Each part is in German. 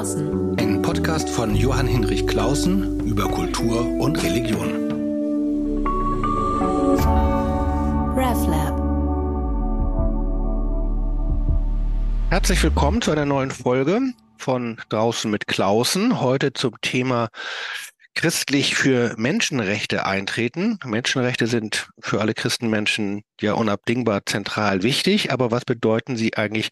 Klausen. Ein Podcast von Johann Hinrich Klausen über Kultur und Religion. RevLab. Herzlich willkommen zu einer neuen Folge von Draußen mit Klausen. Heute zum Thema christlich für Menschenrechte eintreten. Menschenrechte sind für alle Christenmenschen ja unabdingbar zentral wichtig, aber was bedeuten sie eigentlich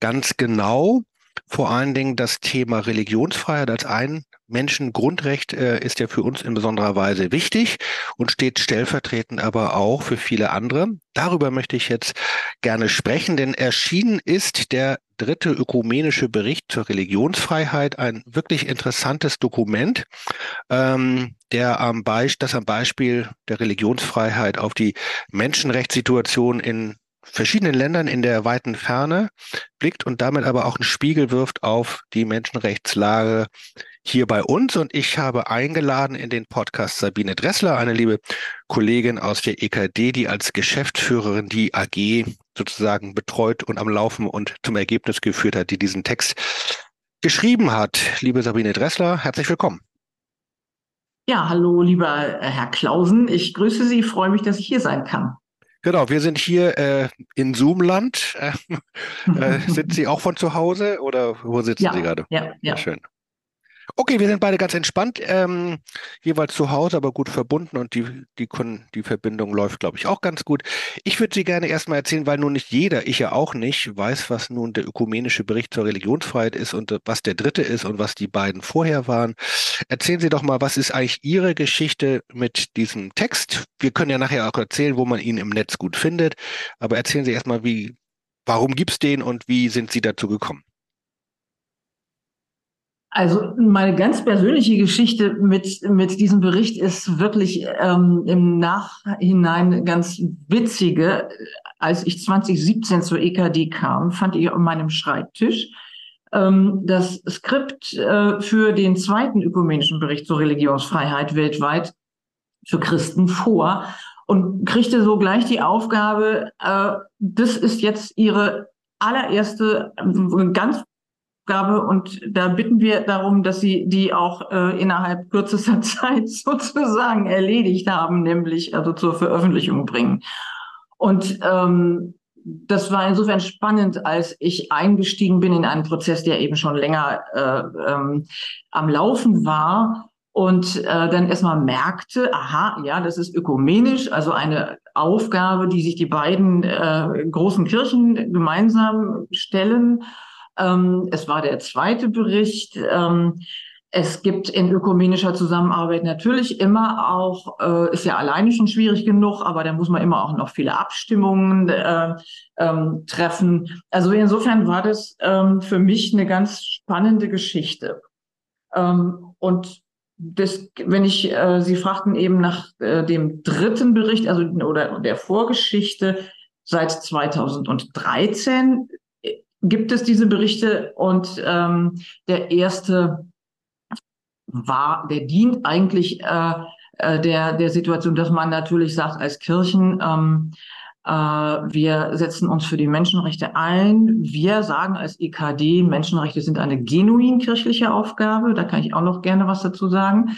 ganz genau? Vor allen Dingen das Thema Religionsfreiheit als ein Menschengrundrecht äh, ist ja für uns in besonderer Weise wichtig und steht stellvertretend aber auch für viele andere. Darüber möchte ich jetzt gerne sprechen, denn erschienen ist der dritte ökumenische Bericht zur Religionsfreiheit, ein wirklich interessantes Dokument, ähm, der am Beispiel, das am Beispiel der Religionsfreiheit auf die Menschenrechtssituation in verschiedenen Ländern in der weiten Ferne blickt und damit aber auch einen Spiegel wirft auf die Menschenrechtslage hier bei uns. Und ich habe eingeladen in den Podcast Sabine Dressler, eine liebe Kollegin aus der EKD, die als Geschäftsführerin die AG sozusagen betreut und am Laufen und zum Ergebnis geführt hat, die diesen Text geschrieben hat. Liebe Sabine Dressler, herzlich willkommen. Ja, hallo, lieber Herr Klausen. Ich grüße Sie, freue mich, dass ich hier sein kann. Genau, wir sind hier äh, in Zoomland. Äh, äh, sind Sie auch von zu Hause oder wo sitzen ja, Sie gerade? Ja, ja. Schön. Okay, wir sind beide ganz entspannt, ähm, jeweils zu Hause, aber gut verbunden und die, die, die Verbindung läuft, glaube ich, auch ganz gut. Ich würde Sie gerne erstmal erzählen, weil nun nicht jeder, ich ja auch nicht, weiß, was nun der ökumenische Bericht zur Religionsfreiheit ist und was der dritte ist und was die beiden vorher waren. Erzählen Sie doch mal, was ist eigentlich Ihre Geschichte mit diesem Text? Wir können ja nachher auch erzählen, wo man ihn im Netz gut findet, aber erzählen Sie erstmal, wie, warum gibt's den und wie sind Sie dazu gekommen? Also meine ganz persönliche Geschichte mit, mit diesem Bericht ist wirklich ähm, im Nachhinein ganz witzige. Als ich 2017 zur EKD kam, fand ich auf meinem Schreibtisch ähm, das Skript äh, für den zweiten ökumenischen Bericht zur Religionsfreiheit weltweit für Christen vor und kriegte so gleich die Aufgabe, äh, das ist jetzt ihre allererste äh, ganz Aufgabe und da bitten wir darum, dass Sie die auch äh, innerhalb kürzester Zeit sozusagen erledigt haben, nämlich also zur Veröffentlichung bringen. Und ähm, das war insofern spannend, als ich eingestiegen bin in einen Prozess, der eben schon länger äh, ähm, am Laufen war und äh, dann erstmal merkte, aha, ja, das ist ökumenisch, also eine Aufgabe, die sich die beiden äh, großen Kirchen gemeinsam stellen. Ähm, es war der zweite Bericht. Ähm, es gibt in ökumenischer Zusammenarbeit natürlich immer auch, äh, ist ja alleine schon schwierig genug, aber da muss man immer auch noch viele Abstimmungen äh, ähm, treffen. Also insofern war das ähm, für mich eine ganz spannende Geschichte. Ähm, und das, wenn ich, äh, Sie fragten eben nach äh, dem dritten Bericht, also oder der Vorgeschichte seit 2013 gibt es diese Berichte und ähm, der erste war, der dient eigentlich äh, äh, der, der Situation, dass man natürlich sagt, als Kirchen, ähm, äh, wir setzen uns für die Menschenrechte ein. Wir sagen als EKD, Menschenrechte sind eine genuin kirchliche Aufgabe. Da kann ich auch noch gerne was dazu sagen.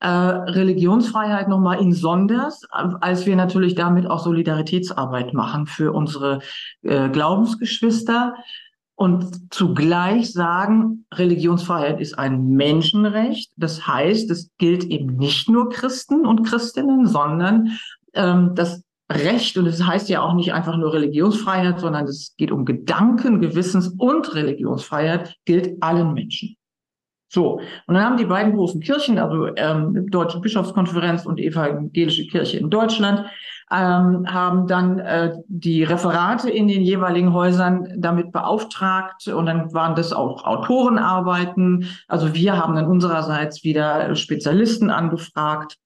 Äh, Religionsfreiheit nochmal in Sonders, als wir natürlich damit auch Solidaritätsarbeit machen für unsere äh, Glaubensgeschwister und zugleich sagen, Religionsfreiheit ist ein Menschenrecht. Das heißt, es gilt eben nicht nur Christen und Christinnen, sondern ähm, das Recht, und es das heißt ja auch nicht einfach nur Religionsfreiheit, sondern es geht um Gedanken, Gewissens und Religionsfreiheit, gilt allen Menschen. So, und dann haben die beiden großen Kirchen, also ähm, Deutsche Bischofskonferenz und Evangelische Kirche in Deutschland, ähm, haben dann äh, die Referate in den jeweiligen Häusern damit beauftragt und dann waren das auch Autorenarbeiten. Also wir haben dann unsererseits wieder Spezialisten angefragt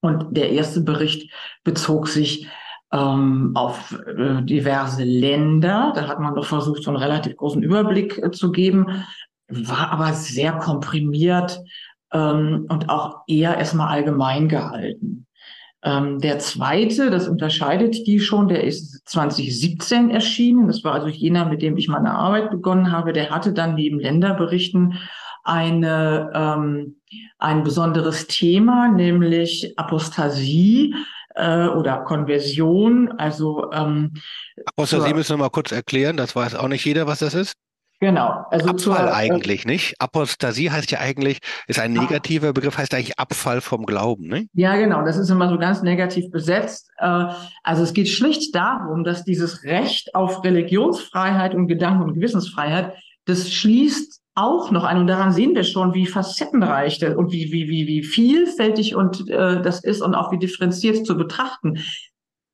und der erste Bericht bezog sich ähm, auf äh, diverse Länder. Da hat man doch versucht, so einen relativ großen Überblick äh, zu geben war aber sehr komprimiert ähm, und auch eher erstmal allgemein gehalten. Ähm, der zweite, das unterscheidet die schon, der ist 2017 erschienen. Das war also jener, mit dem ich meine Arbeit begonnen habe. Der hatte dann neben Länderberichten eine, ähm, ein besonderes Thema, nämlich Apostasie äh, oder Konversion. Also ähm, Apostasie müssen wir mal kurz erklären. Das weiß auch nicht jeder, was das ist. Genau. Also Abfall zur, äh, eigentlich, äh, nicht? Apostasie heißt ja eigentlich, ist ein negativer Begriff, heißt eigentlich Abfall vom Glauben, ne? Ja, genau. Das ist immer so ganz negativ besetzt. Äh, also es geht schlicht darum, dass dieses Recht auf Religionsfreiheit und Gedanken- und Gewissensfreiheit, das schließt auch noch ein, und daran sehen wir schon, wie facettenreich und wie, wie, wie, wie vielfältig und äh, das ist und auch wie differenziert zu betrachten.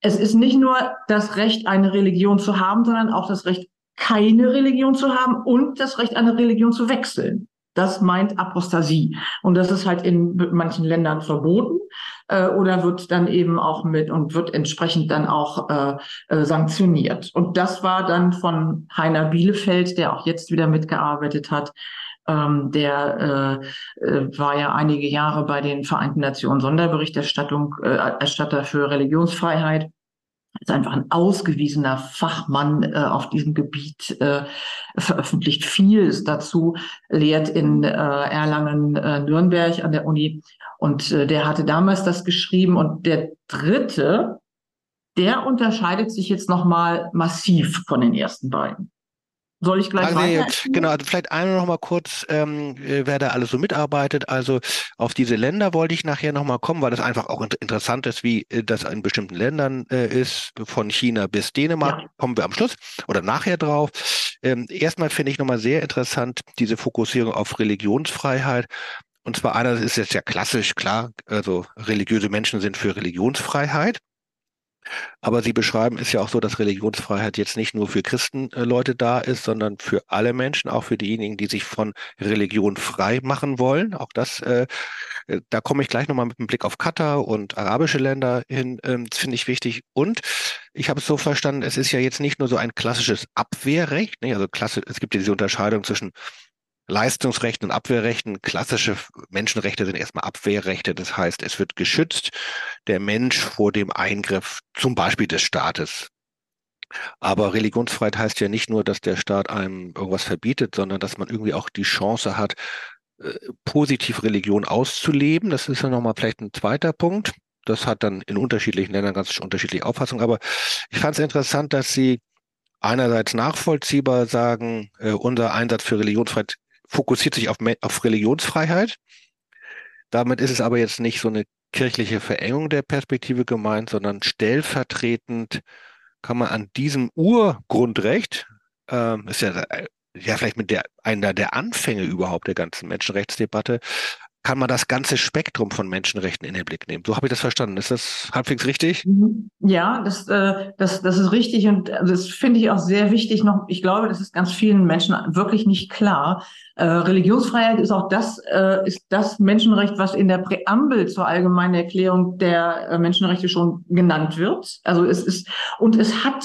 Es ist nicht nur das Recht, eine Religion zu haben, sondern auch das Recht, keine Religion zu haben und das Recht, eine Religion zu wechseln. Das meint Apostasie. Und das ist halt in manchen Ländern verboten äh, oder wird dann eben auch mit und wird entsprechend dann auch äh, äh, sanktioniert. Und das war dann von Heiner Bielefeld, der auch jetzt wieder mitgearbeitet hat. Ähm, der äh, äh, war ja einige Jahre bei den Vereinten Nationen Sonderberichterstattung äh, Erstatter für Religionsfreiheit ist einfach ein ausgewiesener Fachmann äh, auf diesem Gebiet, äh, veröffentlicht vieles dazu, lehrt in äh, Erlangen, äh, Nürnberg an der Uni. Und äh, der hatte damals das geschrieben. Und der dritte, der unterscheidet sich jetzt nochmal massiv von den ersten beiden. Soll ich gleich weiter? Genau, also vielleicht einmal noch mal kurz, ähm, äh, wer da alles so mitarbeitet. Also auf diese Länder wollte ich nachher noch mal kommen, weil das einfach auch interessant ist, wie äh, das in bestimmten Ländern äh, ist, von China bis Dänemark. Ja. Kommen wir am Schluss oder nachher drauf. Ähm, erstmal finde ich noch mal sehr interessant diese Fokussierung auf Religionsfreiheit. Und zwar einer, das ist jetzt ja klassisch, klar, also religiöse Menschen sind für Religionsfreiheit. Aber Sie beschreiben es ja auch so, dass Religionsfreiheit jetzt nicht nur für Christenleute da ist, sondern für alle Menschen, auch für diejenigen, die sich von Religion frei machen wollen. Auch das, äh, äh da komme ich gleich nochmal mit einem Blick auf Katar und arabische Länder hin, ähm, finde ich wichtig. Und ich habe es so verstanden, es ist ja jetzt nicht nur so ein klassisches Abwehrrecht, ne? also klasse, es gibt ja diese Unterscheidung zwischen Leistungsrechten und Abwehrrechten. Klassische Menschenrechte sind erstmal Abwehrrechte. Das heißt, es wird geschützt, der Mensch vor dem Eingriff zum Beispiel des Staates. Aber Religionsfreiheit heißt ja nicht nur, dass der Staat einem irgendwas verbietet, sondern dass man irgendwie auch die Chance hat, äh, positiv Religion auszuleben. Das ist ja nochmal vielleicht ein zweiter Punkt. Das hat dann in unterschiedlichen Ländern ganz unterschiedliche Auffassungen. Aber ich fand es interessant, dass Sie einerseits nachvollziehbar sagen, äh, unser Einsatz für Religionsfreiheit fokussiert sich auf, auf Religionsfreiheit. Damit ist es aber jetzt nicht so eine kirchliche Verengung der Perspektive gemeint, sondern stellvertretend kann man an diesem Urgrundrecht, äh, ist ja, ja vielleicht mit der einer der Anfänge überhaupt der ganzen Menschenrechtsdebatte, kann man das ganze Spektrum von Menschenrechten in den Blick nehmen. So habe ich das verstanden. Ist das halbwegs richtig? Mhm. Ja, das, äh, das, das ist richtig und das finde ich auch sehr wichtig noch. Ich glaube, das ist ganz vielen Menschen wirklich nicht klar. Äh, Religionsfreiheit ist auch das, äh, ist das Menschenrecht, was in der Präambel zur allgemeinen Erklärung der äh, Menschenrechte schon genannt wird. Also es ist, und es hat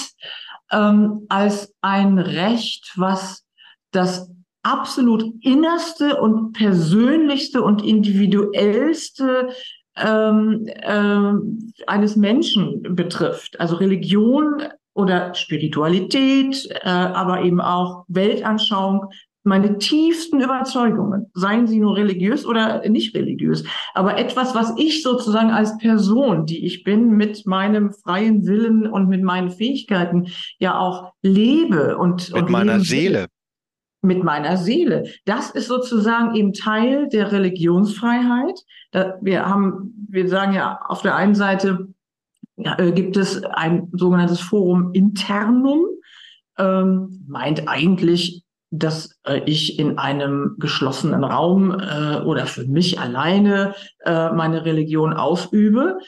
ähm, als ein Recht, was das absolut innerste und persönlichste und individuellste ähm, ähm, eines Menschen betrifft. Also Religion oder Spiritualität, äh, aber eben auch Weltanschauung, meine tiefsten Überzeugungen, seien sie nur religiös oder nicht religiös, aber etwas, was ich sozusagen als Person, die ich bin, mit meinem freien Willen und mit meinen Fähigkeiten ja auch lebe und mit und meiner Seele mit meiner Seele. Das ist sozusagen eben Teil der Religionsfreiheit. Wir haben, wir sagen ja auf der einen Seite ja, äh, gibt es ein sogenanntes Forum internum, ähm, meint eigentlich, dass äh, ich in einem geschlossenen Raum äh, oder für mich alleine äh, meine Religion ausübe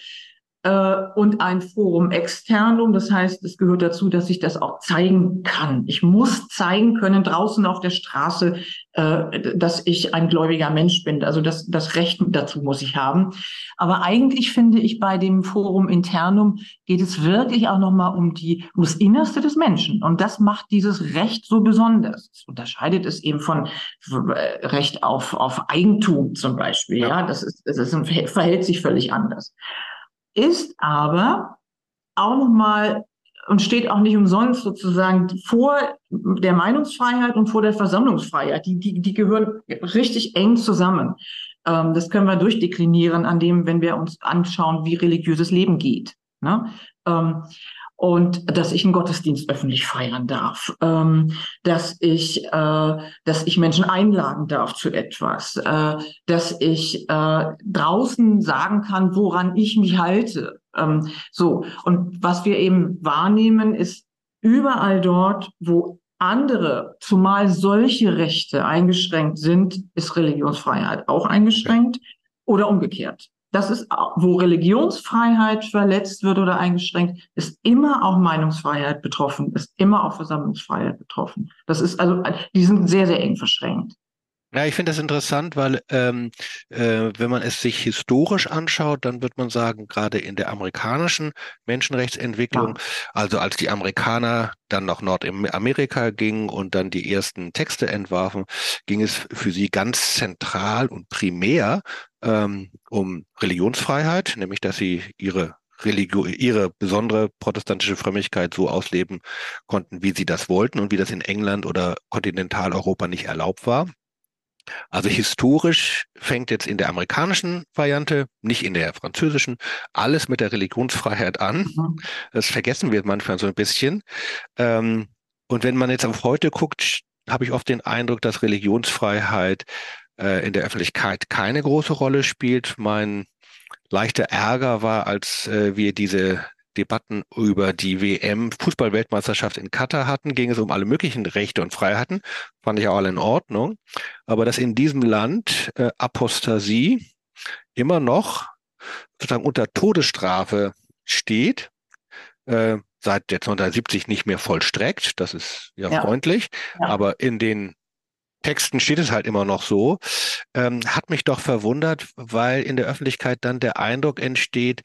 und ein Forum externum. Das heißt, es gehört dazu, dass ich das auch zeigen kann. Ich muss zeigen können draußen auf der Straße, äh, dass ich ein gläubiger Mensch bin. Also das, das Recht dazu muss ich haben. Aber eigentlich finde ich bei dem Forum internum geht es wirklich auch nochmal um die, um das Innerste des Menschen. Und das macht dieses Recht so besonders. Es unterscheidet es eben von äh, Recht auf, auf Eigentum zum Beispiel. Ja, ja das ist, das ist, verhält sich völlig anders. Ist aber auch nochmal und steht auch nicht umsonst sozusagen vor der Meinungsfreiheit und vor der Versammlungsfreiheit. Die, die, die gehören richtig eng zusammen. Ähm, das können wir durchdeklinieren an dem, wenn wir uns anschauen, wie religiöses Leben geht. Ne? Ähm, und dass ich einen Gottesdienst öffentlich feiern darf, ähm, dass ich, äh, dass ich Menschen einladen darf zu etwas, äh, dass ich äh, draußen sagen kann, woran ich mich halte. Ähm, so und was wir eben wahrnehmen, ist überall dort, wo andere, zumal solche Rechte eingeschränkt sind, ist Religionsfreiheit auch eingeschränkt oder umgekehrt. Das ist, wo Religionsfreiheit verletzt wird oder eingeschränkt, ist immer auch Meinungsfreiheit betroffen, ist immer auch Versammlungsfreiheit betroffen. Das ist also, die sind sehr, sehr eng verschränkt. Ja, ich finde das interessant, weil ähm, äh, wenn man es sich historisch anschaut, dann wird man sagen, gerade in der amerikanischen Menschenrechtsentwicklung, ja. also als die Amerikaner dann nach Nordamerika gingen und dann die ersten Texte entwarfen, ging es für sie ganz zentral und primär ähm, um Religionsfreiheit, nämlich dass sie ihre Religio ihre besondere protestantische Frömmigkeit so ausleben konnten, wie sie das wollten und wie das in England oder Kontinentaleuropa nicht erlaubt war. Also historisch fängt jetzt in der amerikanischen Variante, nicht in der französischen, alles mit der Religionsfreiheit an. Mhm. Das vergessen wir manchmal so ein bisschen. Ähm, und wenn man jetzt auf heute guckt, habe ich oft den Eindruck, dass Religionsfreiheit äh, in der Öffentlichkeit keine große Rolle spielt. Mein leichter Ärger war, als äh, wir diese Debatten über die WM Fußballweltmeisterschaft in Katar hatten, ging es um alle möglichen Rechte und Freiheiten, fand ich auch alle in Ordnung. Aber dass in diesem Land äh, Apostasie immer noch sozusagen unter Todesstrafe steht, äh, seit jetzt 1970 nicht mehr vollstreckt, das ist ja, ja. freundlich, ja. aber in den Texten steht es halt immer noch so, ähm, hat mich doch verwundert, weil in der Öffentlichkeit dann der Eindruck entsteht,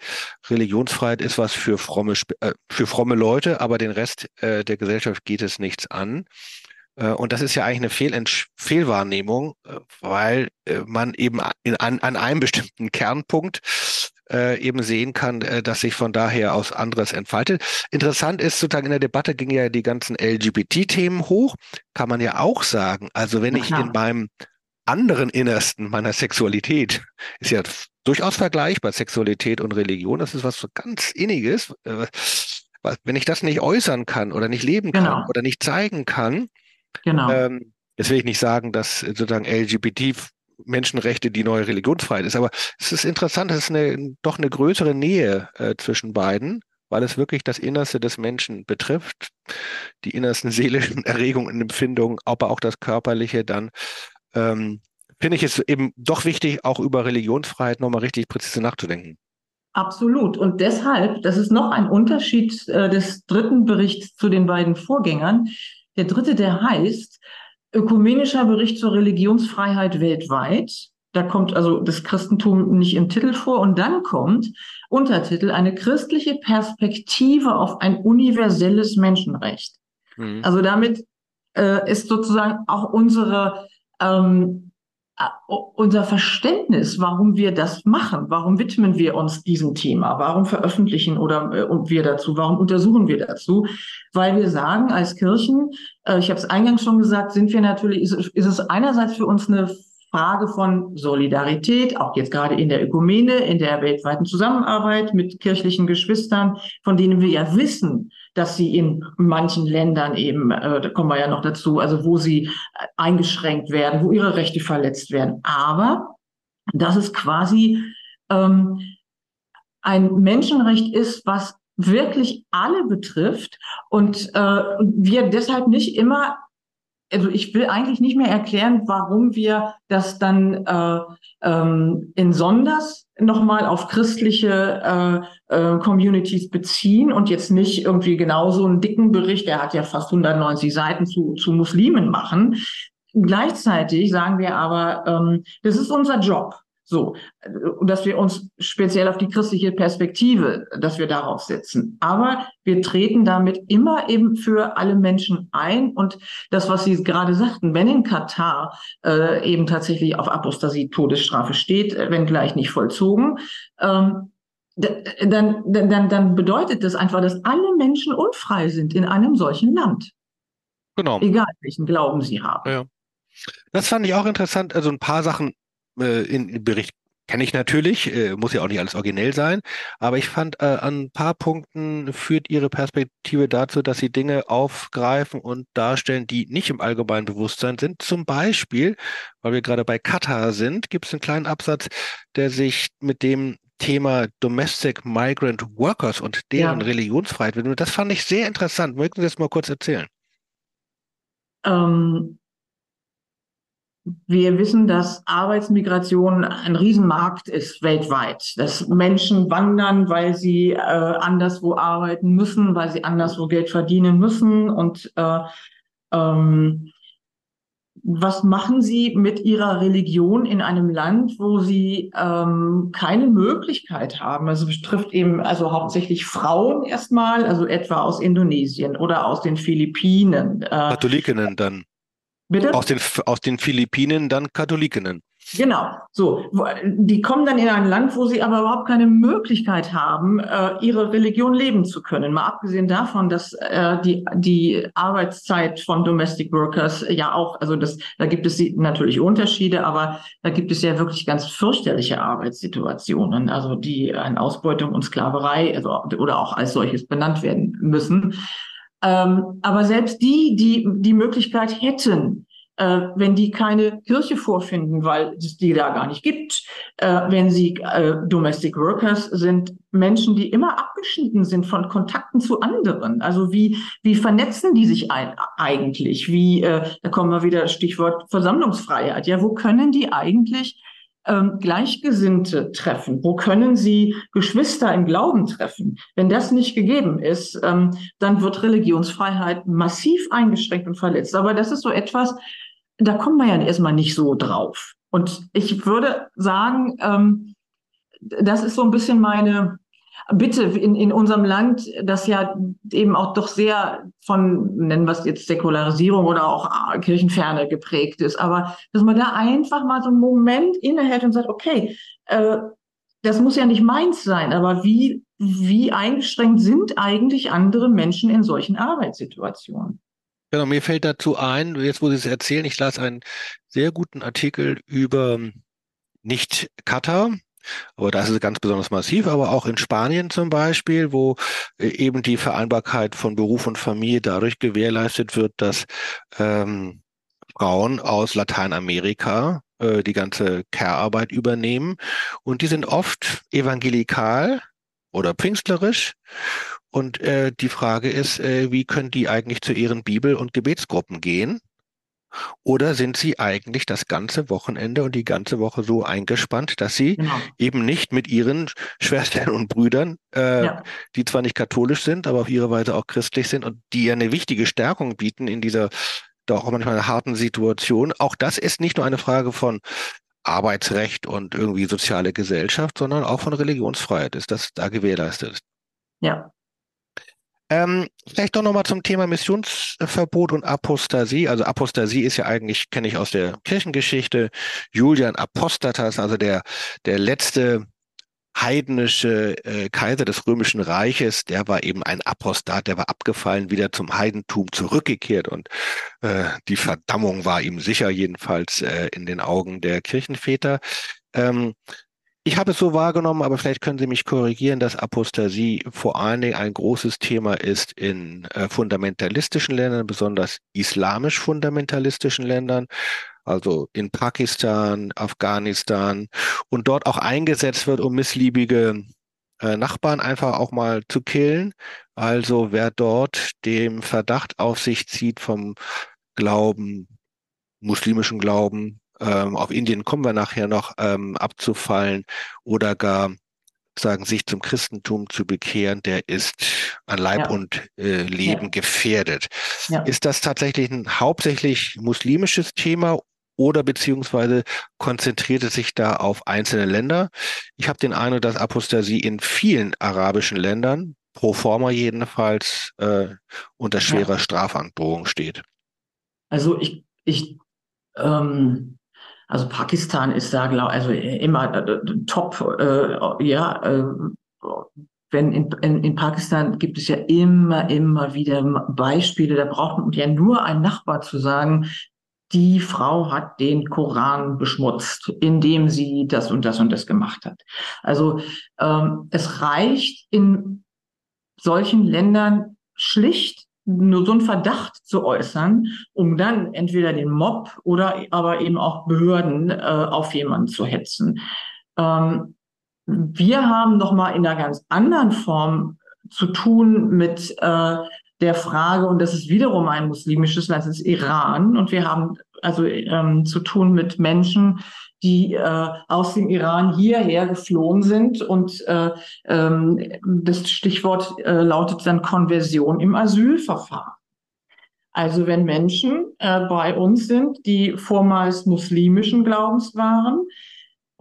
Religionsfreiheit ist was für fromme, äh, für fromme Leute, aber den Rest äh, der Gesellschaft geht es nichts an. Äh, und das ist ja eigentlich eine Fehl Fehlwahrnehmung, äh, weil äh, man eben in, an, an einem bestimmten Kernpunkt äh, eben sehen kann, äh, dass sich von daher aus anderes entfaltet. Interessant ist, sozusagen in der Debatte gingen ja die ganzen LGBT-Themen hoch, kann man ja auch sagen. Also wenn ich in meinem anderen Innersten meiner Sexualität, ist ja durchaus vergleichbar, Sexualität und Religion, das ist was so ganz Inniges. Äh, wenn ich das nicht äußern kann oder nicht leben kann genau. oder nicht zeigen kann, genau. ähm, jetzt will ich nicht sagen, dass sozusagen LGBT Menschenrechte die neue Religionsfreiheit ist. Aber es ist interessant, es ist eine, doch eine größere Nähe äh, zwischen beiden, weil es wirklich das Innerste des Menschen betrifft, die innersten seelischen Erregungen und Empfindungen, aber auch das Körperliche dann. Ähm, Finde ich es eben doch wichtig, auch über Religionsfreiheit nochmal richtig präzise nachzudenken. Absolut. Und deshalb, das ist noch ein Unterschied äh, des dritten Berichts zu den beiden Vorgängern. Der dritte, der heißt, Ökumenischer Bericht zur Religionsfreiheit weltweit. Da kommt also das Christentum nicht im Titel vor. Und dann kommt Untertitel eine christliche Perspektive auf ein universelles Menschenrecht. Mhm. Also damit äh, ist sozusagen auch unsere ähm, unser Verständnis, warum wir das machen, warum widmen wir uns diesem Thema, warum veröffentlichen oder äh, wir dazu, warum untersuchen wir dazu, weil wir sagen als Kirchen, ich habe es eingangs schon gesagt, sind wir natürlich, ist, ist es einerseits für uns eine Frage von Solidarität, auch jetzt gerade in der Ökumene, in der weltweiten Zusammenarbeit mit kirchlichen Geschwistern, von denen wir ja wissen, dass sie in manchen Ländern eben, äh, da kommen wir ja noch dazu, also wo sie eingeschränkt werden, wo ihre Rechte verletzt werden. Aber dass es quasi ähm, ein Menschenrecht ist, was wirklich alle betrifft und äh, wir deshalb nicht immer also ich will eigentlich nicht mehr erklären, warum wir das dann äh, ähm, in Sonders nochmal auf christliche äh, äh, Communities beziehen und jetzt nicht irgendwie genauso einen dicken Bericht, der hat ja fast 190 Seiten zu, zu Muslimen machen. Gleichzeitig sagen wir aber, ähm, das ist unser Job. So, dass wir uns speziell auf die christliche Perspektive, dass wir darauf setzen. Aber wir treten damit immer eben für alle Menschen ein. Und das, was Sie gerade sagten, wenn in Katar äh, eben tatsächlich auf Apostasie Todesstrafe steht, wenn gleich nicht vollzogen, ähm, dann, dann, dann bedeutet das einfach, dass alle Menschen unfrei sind in einem solchen Land. Genau. Egal, welchen Glauben sie haben. Ja. Das fand ich auch interessant. Also ein paar Sachen äh, im Bericht kenne ich natürlich, äh, muss ja auch nicht alles originell sein, aber ich fand, äh, an ein paar Punkten führt Ihre Perspektive dazu, dass Sie Dinge aufgreifen und darstellen, die nicht im allgemeinen Bewusstsein sind. Zum Beispiel, weil wir gerade bei Katar sind, gibt es einen kleinen Absatz, der sich mit dem Thema Domestic Migrant Workers und deren ja. Religionsfreiheit widmet. Das fand ich sehr interessant. Möchten Sie das mal kurz erzählen? Ähm, wir wissen, dass Arbeitsmigration ein Riesenmarkt ist weltweit, dass Menschen wandern, weil sie äh, anderswo arbeiten müssen, weil sie anderswo Geld verdienen müssen. Und äh, ähm, was machen Sie mit Ihrer Religion in einem Land, wo Sie ähm, keine Möglichkeit haben? Also betrifft eben also hauptsächlich Frauen erstmal, also etwa aus Indonesien oder aus den Philippinen. Äh, Katholikinnen dann. Bitte? Aus den, aus den Philippinen dann Katholikinnen. Genau, so. Die kommen dann in ein Land, wo sie aber überhaupt keine Möglichkeit haben, äh, ihre Religion leben zu können. Mal abgesehen davon, dass äh, die, die Arbeitszeit von Domestic Workers ja auch, also das, da gibt es natürlich Unterschiede, aber da gibt es ja wirklich ganz fürchterliche Arbeitssituationen, also die an Ausbeutung und Sklaverei also, oder auch als solches benannt werden müssen. Ähm, aber selbst die, die die Möglichkeit hätten, äh, wenn die keine Kirche vorfinden, weil es die da gar nicht gibt, äh, wenn sie äh, Domestic Workers sind, Menschen, die immer abgeschnitten sind von Kontakten zu anderen. Also wie, wie vernetzen die sich ein, eigentlich? Wie, äh, da kommen wir wieder Stichwort Versammlungsfreiheit. Ja, wo können die eigentlich ähm, Gleichgesinnte treffen? Wo können sie Geschwister im Glauben treffen? Wenn das nicht gegeben ist, ähm, dann wird Religionsfreiheit massiv eingeschränkt und verletzt. Aber das ist so etwas, da kommen wir ja erstmal nicht so drauf. Und ich würde sagen, ähm, das ist so ein bisschen meine, Bitte in, in unserem Land, das ja eben auch doch sehr von, nennen wir es jetzt Säkularisierung oder auch ah, Kirchenferne geprägt ist, aber dass man da einfach mal so einen Moment innehält und sagt, okay, äh, das muss ja nicht meins sein, aber wie, wie eingeschränkt sind eigentlich andere Menschen in solchen Arbeitssituationen? Genau, mir fällt dazu ein, jetzt wo Sie es erzählen, ich las einen sehr guten Artikel über nicht Katar, aber das ist ganz besonders massiv, aber auch in Spanien zum Beispiel, wo äh, eben die Vereinbarkeit von Beruf und Familie dadurch gewährleistet wird, dass ähm, Frauen aus Lateinamerika äh, die ganze Care-Arbeit übernehmen. Und die sind oft evangelikal oder pfingstlerisch. Und äh, die Frage ist, äh, wie können die eigentlich zu ihren Bibel- und Gebetsgruppen gehen? Oder sind sie eigentlich das ganze Wochenende und die ganze Woche so eingespannt, dass sie genau. eben nicht mit ihren Schwestern und Brüdern, äh, ja. die zwar nicht katholisch sind, aber auf ihre Weise auch christlich sind und die ja eine wichtige Stärkung bieten in dieser doch auch manchmal harten Situation. Auch das ist nicht nur eine Frage von Arbeitsrecht und irgendwie soziale Gesellschaft, sondern auch von Religionsfreiheit ist das da gewährleistet. Ja, ähm, vielleicht doch nochmal zum Thema Missionsverbot und Apostasie. Also Apostasie ist ja eigentlich, kenne ich aus der Kirchengeschichte, Julian Apostatas, also der, der letzte heidnische äh, Kaiser des Römischen Reiches, der war eben ein Apostat, der war abgefallen, wieder zum Heidentum zurückgekehrt und äh, die Verdammung war ihm sicher, jedenfalls äh, in den Augen der Kirchenväter. Ähm, ich habe es so wahrgenommen, aber vielleicht können Sie mich korrigieren, dass Apostasie vor allen Dingen ein großes Thema ist in äh, fundamentalistischen Ländern, besonders islamisch-fundamentalistischen Ländern, also in Pakistan, Afghanistan und dort auch eingesetzt wird, um missliebige äh, Nachbarn einfach auch mal zu killen. Also wer dort dem Verdacht auf sich zieht vom Glauben, muslimischen Glauben, ähm, auf Indien kommen wir nachher noch ähm, abzufallen oder gar sagen, sich zum Christentum zu bekehren, der ist an Leib ja. und äh, Leben ja. gefährdet. Ja. Ist das tatsächlich ein hauptsächlich muslimisches Thema oder beziehungsweise konzentriert es sich da auf einzelne Länder? Ich habe den Eindruck, dass Apostasie in vielen arabischen Ländern, pro forma jedenfalls, äh, unter schwerer Strafandrohung steht. Also ich, ich ähm, also Pakistan ist da, glaube also immer äh, top, äh, ja, äh, wenn in, in, in Pakistan gibt es ja immer, immer wieder Beispiele, da braucht man ja nur ein Nachbar zu sagen, die Frau hat den Koran beschmutzt, indem sie das und das und das gemacht hat. Also ähm, es reicht in solchen Ländern schlicht nur so einen Verdacht zu äußern, um dann entweder den Mob oder aber eben auch Behörden äh, auf jemanden zu hetzen. Ähm, wir haben noch mal in einer ganz anderen Form zu tun mit äh, der Frage, und das ist wiederum ein muslimisches Land, das ist Iran, und wir haben also ähm, zu tun mit Menschen, die äh, aus dem Iran hierher geflohen sind. Und äh, ähm, das Stichwort äh, lautet dann Konversion im Asylverfahren. Also wenn Menschen äh, bei uns sind, die vormals muslimischen Glaubens waren,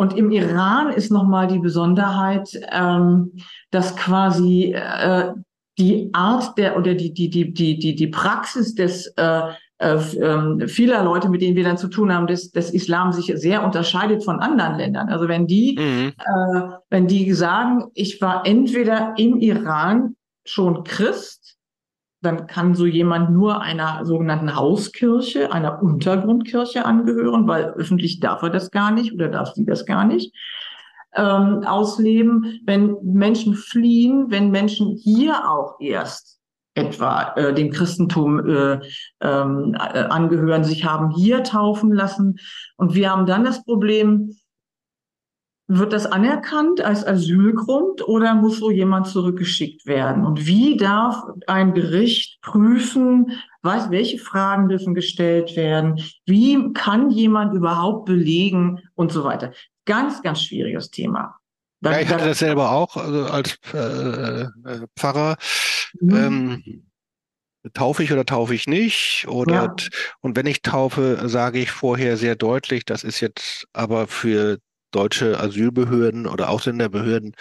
und im Iran ist nochmal die Besonderheit, ähm, dass quasi äh, die Art der oder die, die, die, die, die, die Praxis des äh, äh, ähm, vieler Leute, mit denen wir dann zu tun haben, des, des Islam sich sehr unterscheidet von anderen Ländern. Also wenn die, mhm. äh, wenn die sagen, ich war entweder im Iran schon Christ, dann kann so jemand nur einer sogenannten Hauskirche, einer Untergrundkirche angehören, weil öffentlich darf er das gar nicht oder darf sie das gar nicht ähm, ausleben. Wenn Menschen fliehen, wenn Menschen hier auch erst etwa äh, dem Christentum äh, ähm, äh, angehören, sich haben hier taufen lassen. Und wir haben dann das Problem, wird das anerkannt als Asylgrund oder muss so jemand zurückgeschickt werden? Und wie darf ein Gericht prüfen, was, welche Fragen dürfen gestellt werden? Wie kann jemand überhaupt belegen und so weiter? Ganz, ganz schwieriges Thema. Dann, ja, ich hatte das selber auch also als äh, äh, Pfarrer. Mhm. Ähm, taufe ich oder taufe ich nicht? Oder ja. und wenn ich taufe, sage ich vorher sehr deutlich, das ist jetzt aber für deutsche Asylbehörden oder Ausländerbehörden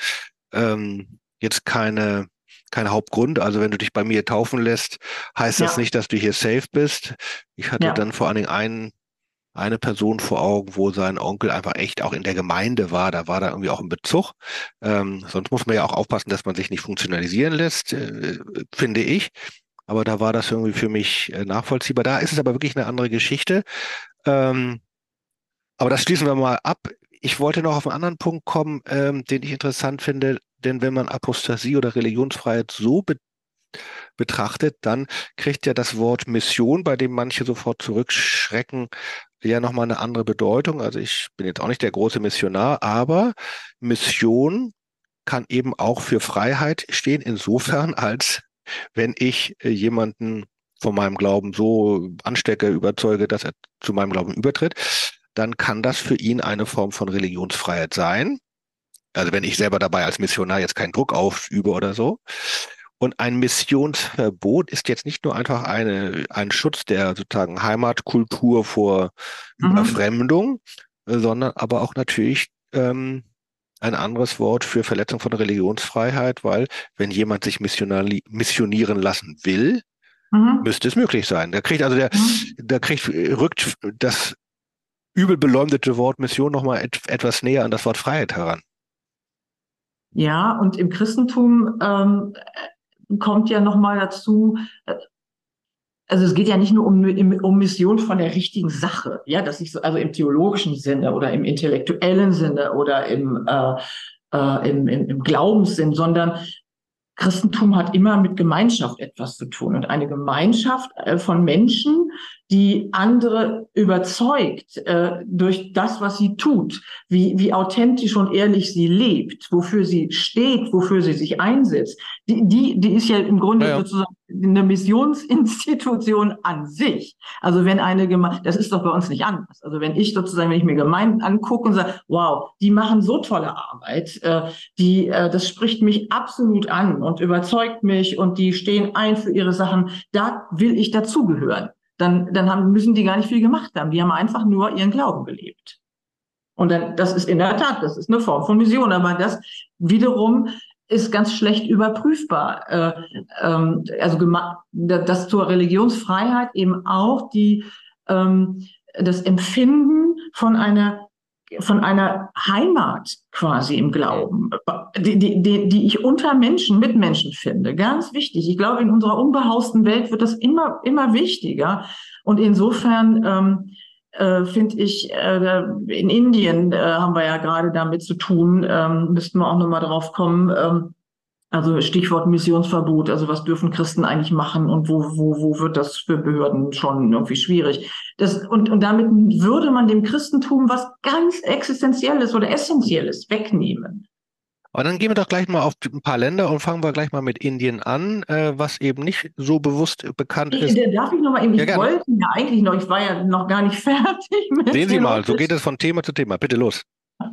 ähm, jetzt keine kein Hauptgrund. Also wenn du dich bei mir taufen lässt, heißt das nicht, dass du hier safe bist. Ich hatte ja. dann vor allen Dingen einen eine Person vor Augen, wo sein Onkel einfach echt auch in der Gemeinde war. Da war da irgendwie auch ein Bezug. Ähm, sonst muss man ja auch aufpassen, dass man sich nicht funktionalisieren lässt, äh, finde ich. Aber da war das irgendwie für mich äh, nachvollziehbar. Da ist es aber wirklich eine andere Geschichte. Ähm, aber das schließen wir mal ab. Ich wollte noch auf einen anderen Punkt kommen, ähm, den ich interessant finde. Denn wenn man Apostasie oder Religionsfreiheit so be betrachtet, dann kriegt ja das Wort Mission, bei dem manche sofort zurückschrecken, ja nochmal eine andere Bedeutung. Also ich bin jetzt auch nicht der große Missionar, aber Mission kann eben auch für Freiheit stehen, insofern als wenn ich äh, jemanden von meinem Glauben so anstecke, überzeuge, dass er zu meinem Glauben übertritt, dann kann das für ihn eine Form von Religionsfreiheit sein. Also wenn ich selber dabei als Missionar jetzt keinen Druck aufübe oder so. Und ein Missionsverbot ist jetzt nicht nur einfach eine, ein Schutz der sozusagen Heimatkultur vor mhm. Überfremdung, sondern aber auch natürlich ähm, ein anderes Wort für Verletzung von Religionsfreiheit, weil wenn jemand sich missionieren lassen will, mhm. müsste es möglich sein. Da kriegt also der, mhm. da kriegt, rückt das übel beleumdete Wort Mission nochmal et, etwas näher an das Wort Freiheit heran. Ja, und im Christentum ähm, kommt ja nochmal dazu, äh, also es geht ja nicht nur um, um Mission von der richtigen Sache, ja, dass ich so, also im theologischen Sinne oder im intellektuellen Sinne oder im, äh, äh, im, im, im Glaubenssinn, sondern Christentum hat immer mit Gemeinschaft etwas zu tun und eine Gemeinschaft äh, von Menschen, die andere überzeugt äh, durch das, was sie tut, wie, wie authentisch und ehrlich sie lebt, wofür sie steht, wofür sie sich einsetzt. Die, die, die ist ja im Grunde ja, ja. sozusagen eine Missionsinstitution an sich. Also wenn eine Gemeinde, das ist doch bei uns nicht anders. Also wenn ich sozusagen, wenn ich mir Gemeinden angucke und sage, wow, die machen so tolle Arbeit, äh, die, äh, das spricht mich absolut an und überzeugt mich und die stehen ein für ihre Sachen, da will ich dazugehören dann, dann haben, müssen die gar nicht viel gemacht haben. Die haben einfach nur ihren Glauben gelebt. Und dann, das ist in der Tat, das ist eine Form von Mission, aber das wiederum ist ganz schlecht überprüfbar. Äh, ähm, also dass zur Religionsfreiheit eben auch die, ähm, das Empfinden von einer von einer Heimat quasi im Glauben, die, die, die, die ich unter Menschen, mit Menschen finde. Ganz wichtig. Ich glaube, in unserer unbehausten Welt wird das immer, immer wichtiger. Und insofern ähm, äh, finde ich, äh, in Indien äh, haben wir ja gerade damit zu tun, ähm, müssten wir auch nochmal drauf kommen. Ähm, also Stichwort Missionsverbot, also was dürfen Christen eigentlich machen und wo, wo, wo wird das für Behörden schon irgendwie schwierig? Das, und, und damit würde man dem Christentum was ganz Existenzielles oder Essentielles wegnehmen. Aber dann gehen wir doch gleich mal auf ein paar Länder und fangen wir gleich mal mit Indien an, äh, was eben nicht so bewusst bekannt ich, ist. Darf ich noch mal eben, ich ja, wollte ja eigentlich noch, ich war ja noch gar nicht fertig. Mit Sehen Sie mal, so geht es von Thema zu Thema. Bitte los.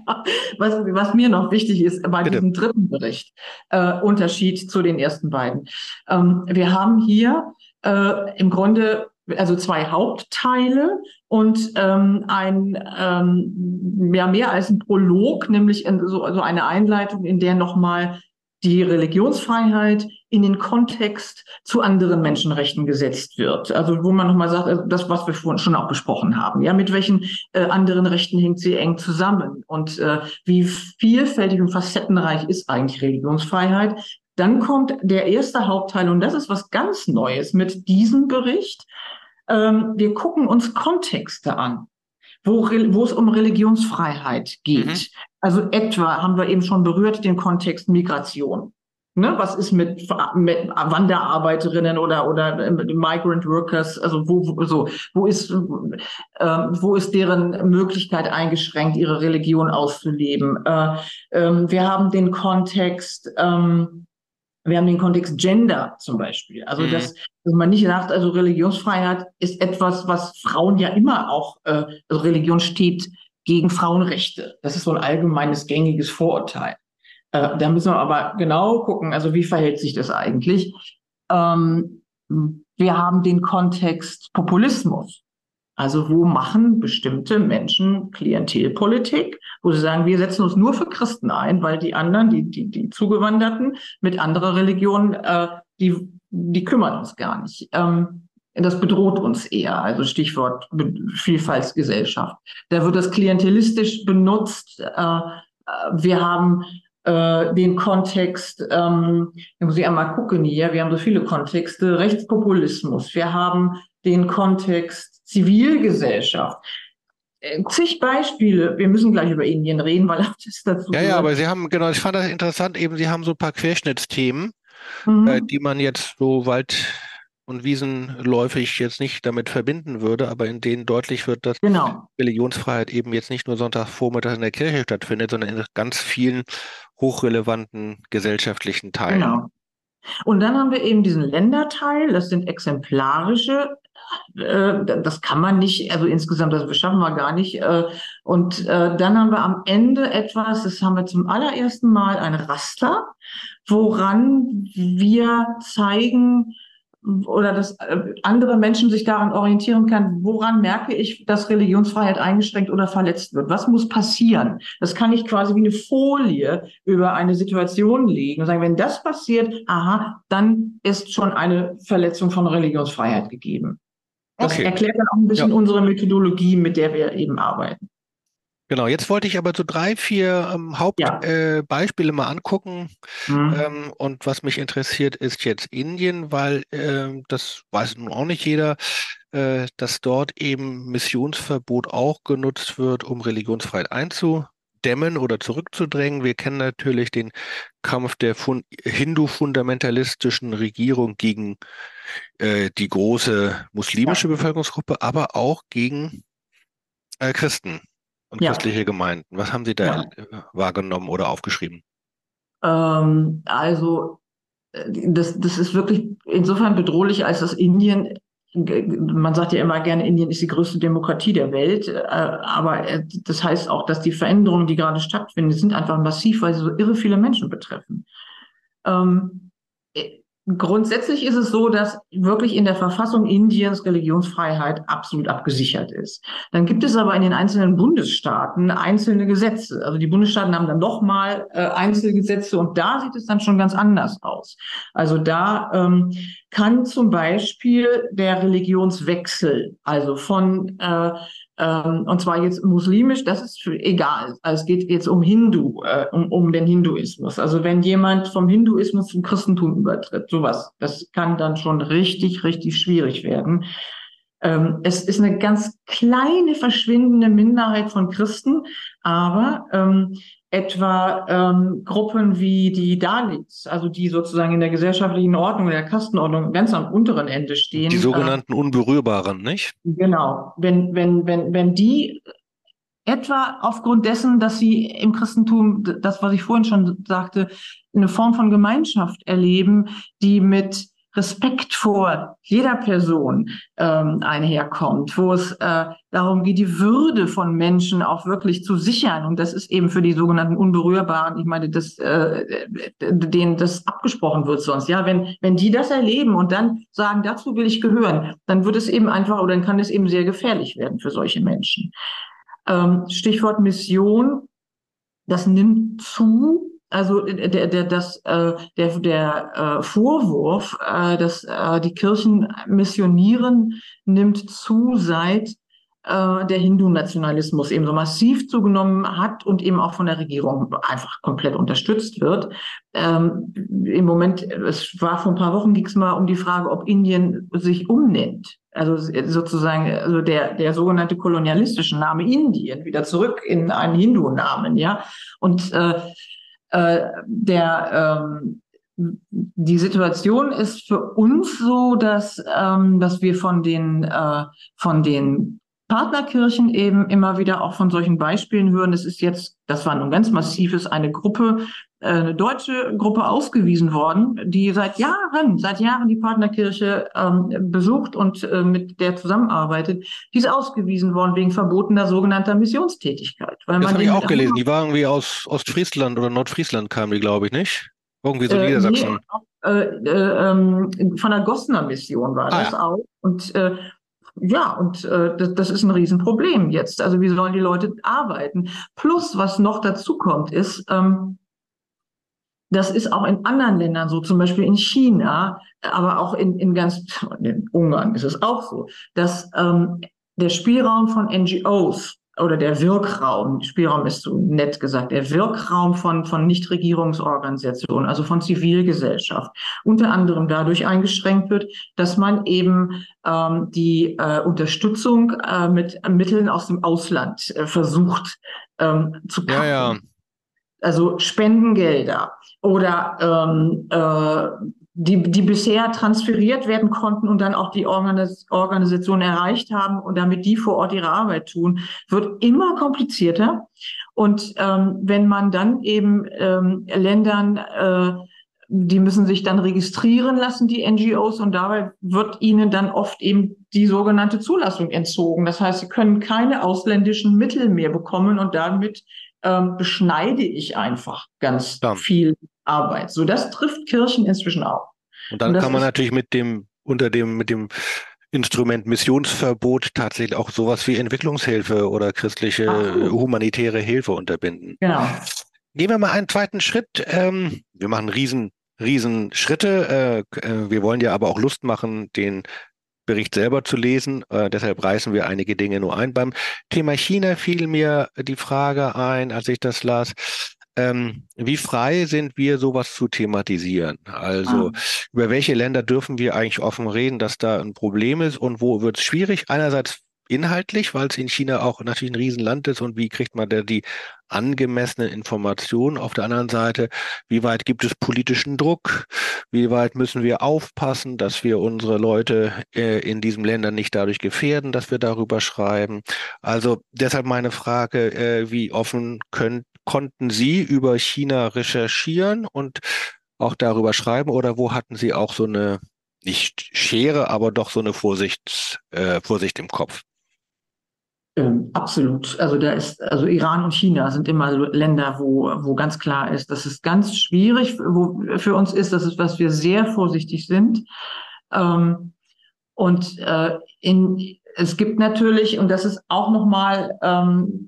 Was, was mir noch wichtig ist bei Bitte. diesem dritten Bericht, äh, Unterschied zu den ersten beiden. Ähm, wir haben hier äh, im Grunde also zwei Hauptteile und ähm, ein ähm, ja, mehr als ein Prolog, nämlich so also eine Einleitung, in der nochmal die Religionsfreiheit in den Kontext zu anderen Menschenrechten gesetzt wird. Also wo man nochmal sagt, also das, was wir vorhin schon auch besprochen haben, ja, mit welchen äh, anderen Rechten hängt sie eng zusammen und äh, wie vielfältig und facettenreich ist eigentlich Religionsfreiheit. Dann kommt der erste Hauptteil und das ist was ganz Neues mit diesem Bericht. Ähm, wir gucken uns Kontexte an wo, wo es um Religionsfreiheit geht. Mhm. Also etwa haben wir eben schon berührt den Kontext Migration. Ne, was ist mit, mit Wanderarbeiterinnen oder oder äh, Migrant Workers? Also wo, wo so wo ist äh, wo ist deren Möglichkeit eingeschränkt, ihre Religion auszuleben? Äh, äh, wir haben den Kontext ähm, wir haben den Kontext Gender zum Beispiel. Also, mhm. dass, dass man nicht sagt, also Religionsfreiheit ist etwas, was Frauen ja immer auch, äh, also Religion steht gegen Frauenrechte. Das ist so ein allgemeines gängiges Vorurteil. Äh, da müssen wir aber genau gucken, also wie verhält sich das eigentlich? Ähm, wir haben den Kontext Populismus. Also wo machen bestimmte Menschen Klientelpolitik, wo sie sagen, wir setzen uns nur für Christen ein, weil die anderen, die, die, die Zugewanderten mit anderer Religion, äh, die, die kümmern uns gar nicht. Ähm, das bedroht uns eher, also Stichwort Vielfaltsgesellschaft. Da wird das klientelistisch benutzt. Äh, äh wir haben äh, den Kontext, ähm, da muss ich einmal gucken hier, wir haben so viele Kontexte, Rechtspopulismus, wir haben den Kontext Zivilgesellschaft. Äh, zig Beispiele. Wir müssen gleich über Indien reden, weil das dazu. Ja, ja, aber Sie haben, genau, ich fand das interessant, eben Sie haben so ein paar Querschnittsthemen, mhm. äh, die man jetzt so Wald- und Wiesenläufig jetzt nicht damit verbinden würde, aber in denen deutlich wird, dass genau. Religionsfreiheit eben jetzt nicht nur Sonntagvormittag in der Kirche stattfindet, sondern in ganz vielen hochrelevanten gesellschaftlichen Teilen. Genau. Und dann haben wir eben diesen Länderteil, das sind exemplarische äh, das kann man nicht, also insgesamt, das schaffen wir gar nicht. Äh, und äh, dann haben wir am Ende etwas, das haben wir zum allerersten Mal ein Raster, woran wir zeigen, oder dass andere Menschen sich daran orientieren kann, woran merke ich, dass Religionsfreiheit eingeschränkt oder verletzt wird? Was muss passieren? Das kann ich quasi wie eine Folie über eine Situation legen und sagen, wenn das passiert, aha, dann ist schon eine Verletzung von Religionsfreiheit gegeben. Das okay. erklärt dann auch ein bisschen ja. unsere Methodologie, mit der wir eben arbeiten. Genau, jetzt wollte ich aber so drei, vier ähm, Hauptbeispiele ja. äh, mal angucken. Mhm. Ähm, und was mich interessiert, ist jetzt Indien, weil äh, das weiß nun auch nicht jeder, äh, dass dort eben Missionsverbot auch genutzt wird, um Religionsfreiheit einzudämmen oder zurückzudrängen. Wir kennen natürlich den Kampf der hindu-fundamentalistischen Regierung gegen äh, die große muslimische ja. Bevölkerungsgruppe, aber auch gegen äh, Christen und ja. christliche Gemeinden. Was haben Sie da ja. Äh, wahrgenommen oder aufgeschrieben? Ähm, also äh, das, das ist wirklich insofern bedrohlich, als dass Indien, man sagt ja immer gerne, Indien ist die größte Demokratie der Welt, äh, aber das heißt auch, dass die Veränderungen, die gerade stattfinden, sind einfach massiv, weil sie so irre viele Menschen betreffen. Ähm, Grundsätzlich ist es so, dass wirklich in der Verfassung Indiens Religionsfreiheit absolut abgesichert ist. Dann gibt es aber in den einzelnen Bundesstaaten einzelne Gesetze. Also die Bundesstaaten haben dann nochmal äh, Einzelgesetze und da sieht es dann schon ganz anders aus. Also da ähm, kann zum Beispiel der Religionswechsel, also von äh, Ähm, und zwar jetzt muslimisch, das ist egal. Also es geht jetzt um Hindu, äh, um, um den Hinduismus. Also wenn jemand vom Hinduismus zum Christentum übertritt, sowas, das kann dann schon richtig, richtig schwierig werden. Ähm, es ist eine ganz kleine, verschwindende Minderheit von Christen, aber ähm, etwa ähm, Gruppen wie die Dalits, also die sozusagen in der gesellschaftlichen Ordnung, der Kastenordnung ganz am unteren Ende stehen. Die sogenannten äh, Unberührbaren, nicht? Genau. Wenn, wenn, wenn, wenn die etwa aufgrund dessen, dass sie im Christentum, das, was ich vorhin schon sagte, eine Form von Gemeinschaft erleben, die mit Respekt vor jeder Person ähm, einherkommt, wo es äh, darum geht, die Würde von Menschen auch wirklich zu sichern. Und das ist eben für die sogenannten Unberührbaren, ich meine, das, äh, denen das abgesprochen wird sonst. Ja, wenn, wenn die das erleben und dann sagen, dazu will ich gehören, dann wird es eben einfach oder dann kann es eben sehr gefährlich werden für solche Menschen. Ähm, Stichwort Mission, das nimmt zu also äh, der, der, das, äh, der, der äh, Vorwurf, äh, dass äh, die Kirchen missionieren, nimmt zu, seit äh, der Hindu-Nationalismus eben so massiv zugenommen hat und eben auch von der Regierung einfach komplett unterstützt wird. Ähm, Im Moment, es war vor ein paar Wochen, ging es mal um die Frage, ob Indien sich umnennt. Also sozusagen, also der, der sogenannte kolonialistische Name Indien wieder zurück in einen Hindu-Namen, ja. Und äh, äh, der ähm, die Situation ist für uns so, dass, ähm, dass wir von den, äh, von den Partnerkirchen eben immer wieder auch von solchen Beispielen hören. Es ist jetzt, das war nun ganz massives, eine Gruppe, eine deutsche Gruppe ausgewiesen worden, die seit Jahren, seit Jahren die Partnerkirche ähm, besucht und äh, mit der zusammenarbeitet. Die ist ausgewiesen worden wegen verbotener sogenannter Missionstätigkeit. Weil das habe ich auch gelesen. Die waren irgendwie aus Ostfriesland oder Nordfriesland kamen die, glaube ich, nicht? Irgendwie so äh, Niedersachsen. Nee, äh, äh, ähm, von der Gossner Mission war ah, das ja. auch. Und äh, ja, und äh, das, das ist ein Riesenproblem jetzt. Also wie sollen die Leute arbeiten? Plus, was noch dazu kommt, ist, ähm, das ist auch in anderen Ländern so, zum Beispiel in China, aber auch in, in ganz, in Ungarn ist es auch so, dass ähm, der Spielraum von NGOs oder der Wirkraum, Spielraum ist so nett gesagt, der Wirkraum von, von Nichtregierungsorganisationen, also von Zivilgesellschaft, unter anderem dadurch eingeschränkt wird, dass man eben ähm, die äh, Unterstützung äh, mit Mitteln aus dem Ausland äh, versucht ähm, zu packen. Ja, ja. Also Spendengelder oder ähm, äh, die, die bisher transferiert werden konnten und dann auch die Organis Organisation erreicht haben und damit die vor Ort ihre Arbeit tun, wird immer komplizierter. Und ähm, wenn man dann eben ähm, Ländern, äh, die müssen sich dann registrieren lassen, die NGOs, und dabei wird ihnen dann oft eben die sogenannte Zulassung entzogen. Das heißt, sie können keine ausländischen Mittel mehr bekommen und damit ähm, beschneide ich einfach ganz ja. viel Arbeit. So, das trifft Kirchen inzwischen auch. Und dann Und kann man natürlich mit dem, unter dem, mit dem Instrument Missionsverbot tatsächlich auch sowas wie Entwicklungshilfe oder christliche Ach, humanitäre Hilfe unterbinden. Genau. Nehmen wir mal einen zweiten Schritt. Ähm, wir machen riesen, riesen Schritte. Äh, äh, wir wollen ja aber auch Lust machen, den Bericht selber zu lesen. Äh, deshalb reißen wir einige Dinge nur ein. Beim Thema China fiel mir die Frage ein, als ich das las. Ähm, wie frei sind wir, sowas zu thematisieren? Also ah. über welche Länder dürfen wir eigentlich offen reden, dass da ein Problem ist und wo wird es schwierig? Einerseits inhaltlich, weil es in China auch natürlich ein Riesenland ist und wie kriegt man da die angemessenen Informationen? Auf der anderen Seite, wie weit gibt es politischen Druck? Wie weit müssen wir aufpassen, dass wir unsere Leute äh, in diesen Ländern nicht dadurch gefährden, dass wir darüber schreiben? Also deshalb meine Frage, äh, wie offen könnt, konnten Sie über China recherchieren und auch darüber schreiben oder wo hatten Sie auch so eine nicht Schere, aber doch so eine Vorsicht, äh, Vorsicht im Kopf? Ähm, absolut. Also da ist, also Iran und China sind immer Länder, wo, wo ganz klar ist, dass es ganz schwierig wo, für uns ist, dass es, was wir sehr vorsichtig sind. Ähm, und äh, in, es gibt natürlich, und das ist auch nochmal ähm,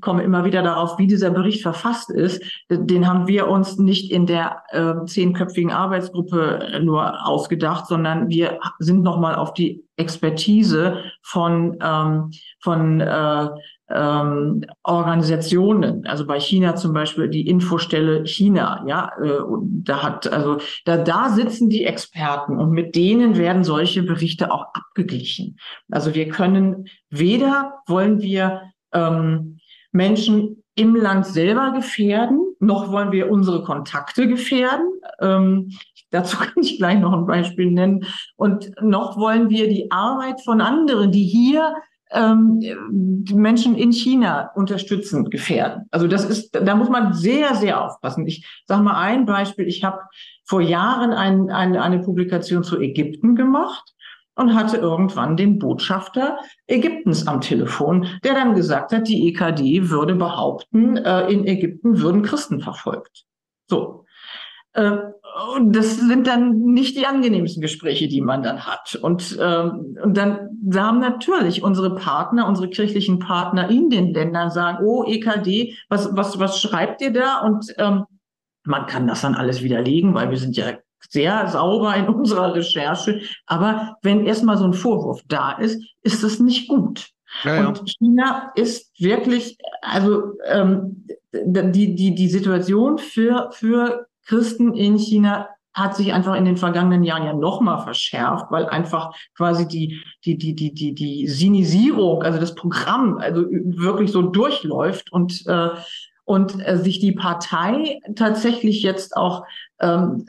komme immer wieder darauf, wie dieser Bericht verfasst ist. Den haben wir uns nicht in der äh, zehnköpfigen Arbeitsgruppe nur ausgedacht, sondern wir sind nochmal auf die Expertise von, ähm, von äh, ähm, Organisationen, also bei China zum Beispiel die Infostelle China, ja, äh, da hat, also da, da sitzen die Experten und mit denen werden solche Berichte auch abgeglichen. Also wir können weder wollen wir ähm, Menschen im Land selber gefährden, noch wollen wir unsere Kontakte gefährden. Ähm, dazu kann ich gleich noch ein Beispiel nennen. Und noch wollen wir die Arbeit von anderen, die hier ähm, die Menschen in China unterstützen, gefährden. Also das ist, da muss man sehr, sehr aufpassen. Ich sage mal ein Beispiel. Ich habe vor Jahren ein, ein, eine Publikation zu Ägypten gemacht und hatte irgendwann den Botschafter Ägyptens am Telefon, der dann gesagt hat, die EKD würde behaupten, äh, in Ägypten würden Christen verfolgt. So. Äh, das sind dann nicht die angenehmsten Gespräche, die man dann hat. Und, ähm, und dann haben natürlich unsere Partner, unsere kirchlichen Partner in den Ländern sagen, oh, EKD, was, was, was schreibt ihr da? Und ähm, man kann das dann alles widerlegen, weil wir sind ja sehr sauber in unserer Recherche. Aber wenn erstmal so ein Vorwurf da ist, ist das nicht gut. Ja, ja. Und China ist wirklich, also ähm, die, die, die Situation für, für Christen in China hat sich einfach in den vergangenen Jahren ja nochmal verschärft, weil einfach quasi die, die, die, die, die, die Sinisierung, also das Programm, also wirklich so durchläuft und, äh, und äh, sich die Partei tatsächlich jetzt auch ähm,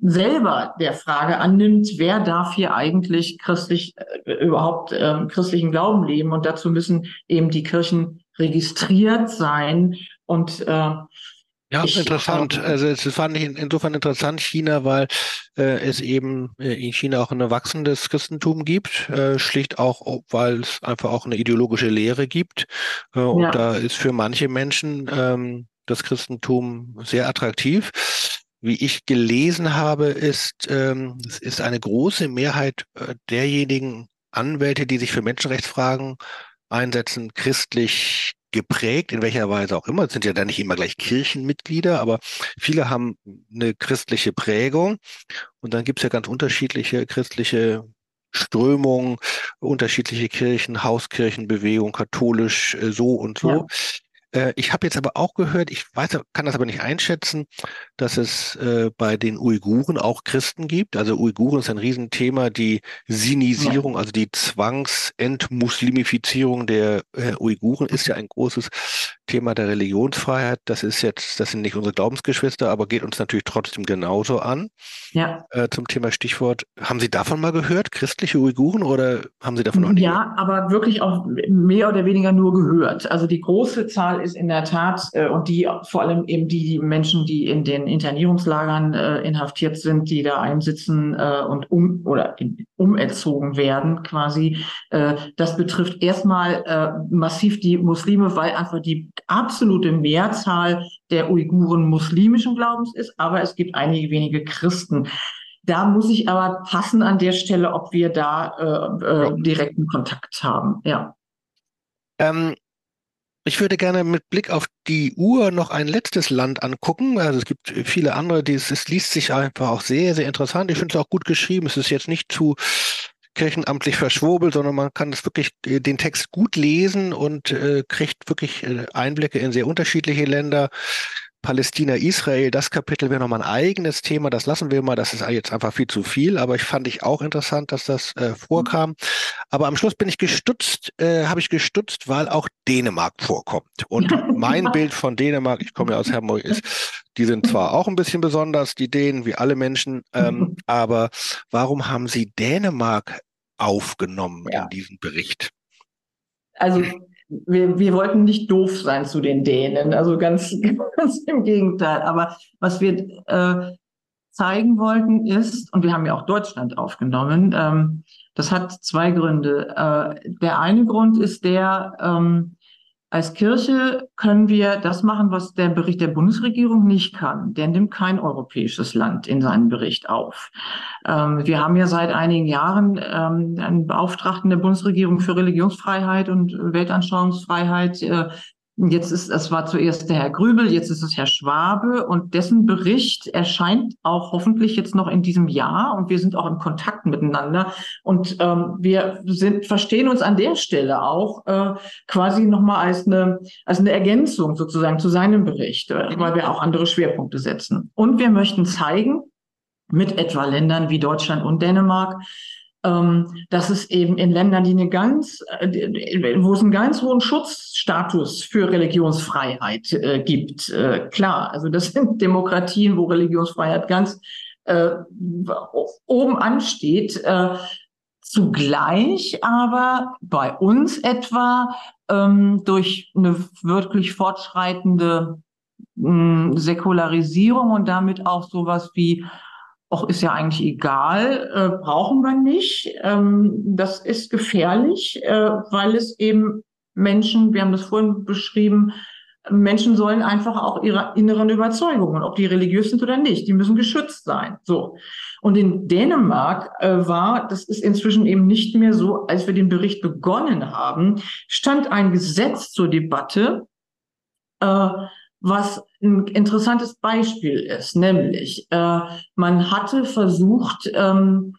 selber der Frage annimmt, wer darf hier eigentlich christlich äh, überhaupt ähm, christlichen Glauben leben und dazu müssen eben die Kirchen registriert sein und äh, ja, ich, interessant. Also es fand ich insofern interessant, China, weil äh, es eben äh, in China auch ein wachsendes Christentum gibt, äh, schlicht auch, weil es einfach auch eine ideologische Lehre gibt. Äh, und ja. da ist für manche Menschen ähm, das Christentum sehr attraktiv. Wie ich gelesen habe, ist, ähm, es ist eine große Mehrheit äh, derjenigen Anwälte, die sich für Menschenrechtsfragen einsetzen, christlich geprägt, in welcher Weise auch immer. Es sind ja da nicht immer gleich Kirchenmitglieder, aber viele haben eine christliche Prägung. Und dann gibt es ja ganz unterschiedliche christliche Strömungen, unterschiedliche Kirchen, Hauskirchenbewegung, katholisch, äh, so und so. Ja. Äh, ich habe jetzt aber auch gehört, ich weiß, kann das aber nicht einschätzen, dass es äh, bei den Uiguren auch Christen gibt. Also Uiguren ist ein Riesenthema, die Sinisierung, also die Zwangsentmuslimifizierung der äh, Uiguren ist ja ein großes Thema der Religionsfreiheit. Das ist jetzt, das sind nicht unsere Glaubensgeschwister, aber geht uns natürlich trotzdem genauso an. Ja. Äh, zum Thema Stichwort. Haben Sie davon mal gehört, christliche Uiguren, oder haben Sie davon noch nicht? Ja, gehört? aber wirklich auch mehr oder weniger nur gehört. Also die große Zahl ist in der Tat, äh, und die vor allem eben die Menschen, die in den Internierungslagern äh, inhaftiert sind, die da einsitzen äh, und um oder in, umerzogen werden, quasi. Äh, das betrifft erstmal äh, massiv die Muslime, weil einfach die absolute Mehrzahl der Uiguren muslimischen Glaubens ist, aber es gibt einige wenige Christen. Da muss ich aber passen an der Stelle, ob wir da äh, äh, direkten Kontakt haben. Ja. Ähm, ich würde gerne mit Blick auf die Uhr noch ein letztes Land angucken. Also es gibt viele andere, die, es, es liest sich einfach auch sehr, sehr interessant. Ich finde es auch gut geschrieben. Es ist jetzt nicht zu kirchenamtlich verschwurbelt, sondern man kann es wirklich äh, den Text gut lesen und äh, kriegt wirklich äh, Einblicke in sehr unterschiedliche Länder. Palästina, Israel, das Kapitel wäre nochmal ein eigenes Thema, das lassen wir mal, das ist jetzt einfach viel zu viel, aber ich fand ich auch interessant, dass das äh, vorkam. Aber am Schluss bin ich gestutzt, äh, habe ich gestutzt, weil auch Dänemark vorkommt. Und mein Bild von Dänemark, ich komme ja aus Hamburg, ist, die sind zwar auch ein bisschen besonders, die Dänen, wie alle Menschen, ähm, aber warum haben sie Dänemark aufgenommen ja. in diesem Bericht? Also wir, wir wollten nicht doof sein zu den Dänen, also ganz, ganz im Gegenteil. Aber was wir äh, zeigen wollten ist, und wir haben ja auch Deutschland aufgenommen, ähm, das hat zwei Gründe. Äh, der eine Grund ist der, ähm, als Kirche können wir das machen, was der Bericht der Bundesregierung nicht kann. Der nimmt kein europäisches Land in seinen Bericht auf. Ähm, wir haben ja seit einigen Jahren ähm, einen Beauftragten der Bundesregierung für Religionsfreiheit und Weltanschauungsfreiheit, äh, Jetzt ist, es war zuerst der Herr Grübel, jetzt ist es Herr Schwabe und dessen Bericht erscheint auch hoffentlich jetzt noch in diesem Jahr und wir sind auch in Kontakt miteinander und ähm, wir sind, verstehen uns an der Stelle auch äh, quasi nochmal als eine, als eine Ergänzung sozusagen zu seinem Bericht, äh, weil wir auch andere Schwerpunkte setzen. Und wir möchten zeigen, mit etwa Ländern wie Deutschland und Dänemark, ähm, dass es eben in Ländern, die eine ganz, äh, wo es einen ganz hohen Schutzstatus für Religionsfreiheit äh, gibt, äh, klar, also das sind Demokratien, wo Religionsfreiheit ganz äh, oben ansteht, äh, zugleich aber bei uns etwa ähm, durch eine wirklich fortschreitende mh, Säkularisierung und damit auch sowas wie auch ist ja eigentlich egal, äh, brauchen wir nicht. Ähm, das ist gefährlich, äh, weil es eben Menschen, wir haben das vorhin beschrieben, Menschen sollen einfach auch ihre inneren Überzeugungen, ob die religiös sind oder nicht, die müssen geschützt sein. So. Und in Dänemark äh, war, das ist inzwischen eben nicht mehr so, als wir den Bericht begonnen haben, stand ein Gesetz zur Debatte, äh, was ein interessantes Beispiel ist, nämlich äh, man hatte versucht, ähm,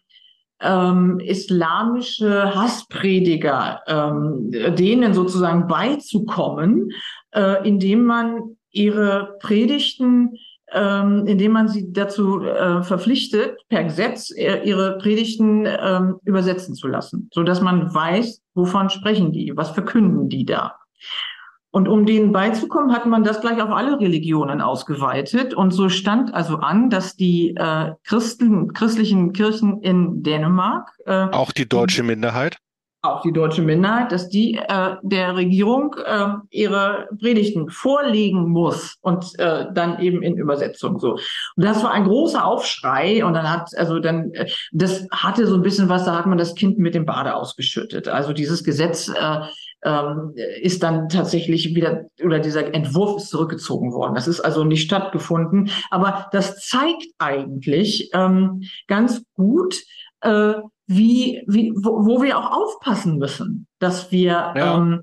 ähm, islamische Hassprediger ähm, denen sozusagen beizukommen, äh, indem man ihre Predigten ähm, indem man sie dazu äh, verpflichtet, per Gesetz äh, ihre Predigten ähm, übersetzen zu lassen, so dass man weiß, wovon sprechen die, was verkünden die da. Und um denen beizukommen, hat man das gleich auf alle Religionen ausgeweitet. Und so stand also an, dass die äh, Christen, christlichen Kirchen in Dänemark. Äh, auch die deutsche Minderheit? Auch die deutsche Minderheit, dass die äh, der Regierung äh, ihre Predigten vorlegen muss und äh, dann eben in Übersetzung so. Und das war ein großer Aufschrei und dann hat, also dann, äh, das hatte so ein bisschen was, da hat man das Kind mit dem Bade ausgeschüttet. Also dieses Gesetz äh, ähm, ist dann tatsächlich wieder, oder dieser Entwurf ist zurückgezogen worden. Das ist also nicht stattgefunden. Aber das zeigt eigentlich ähm, ganz gut, äh, wie, wie, wo, wo wir auch aufpassen müssen, dass wir, ja. ähm,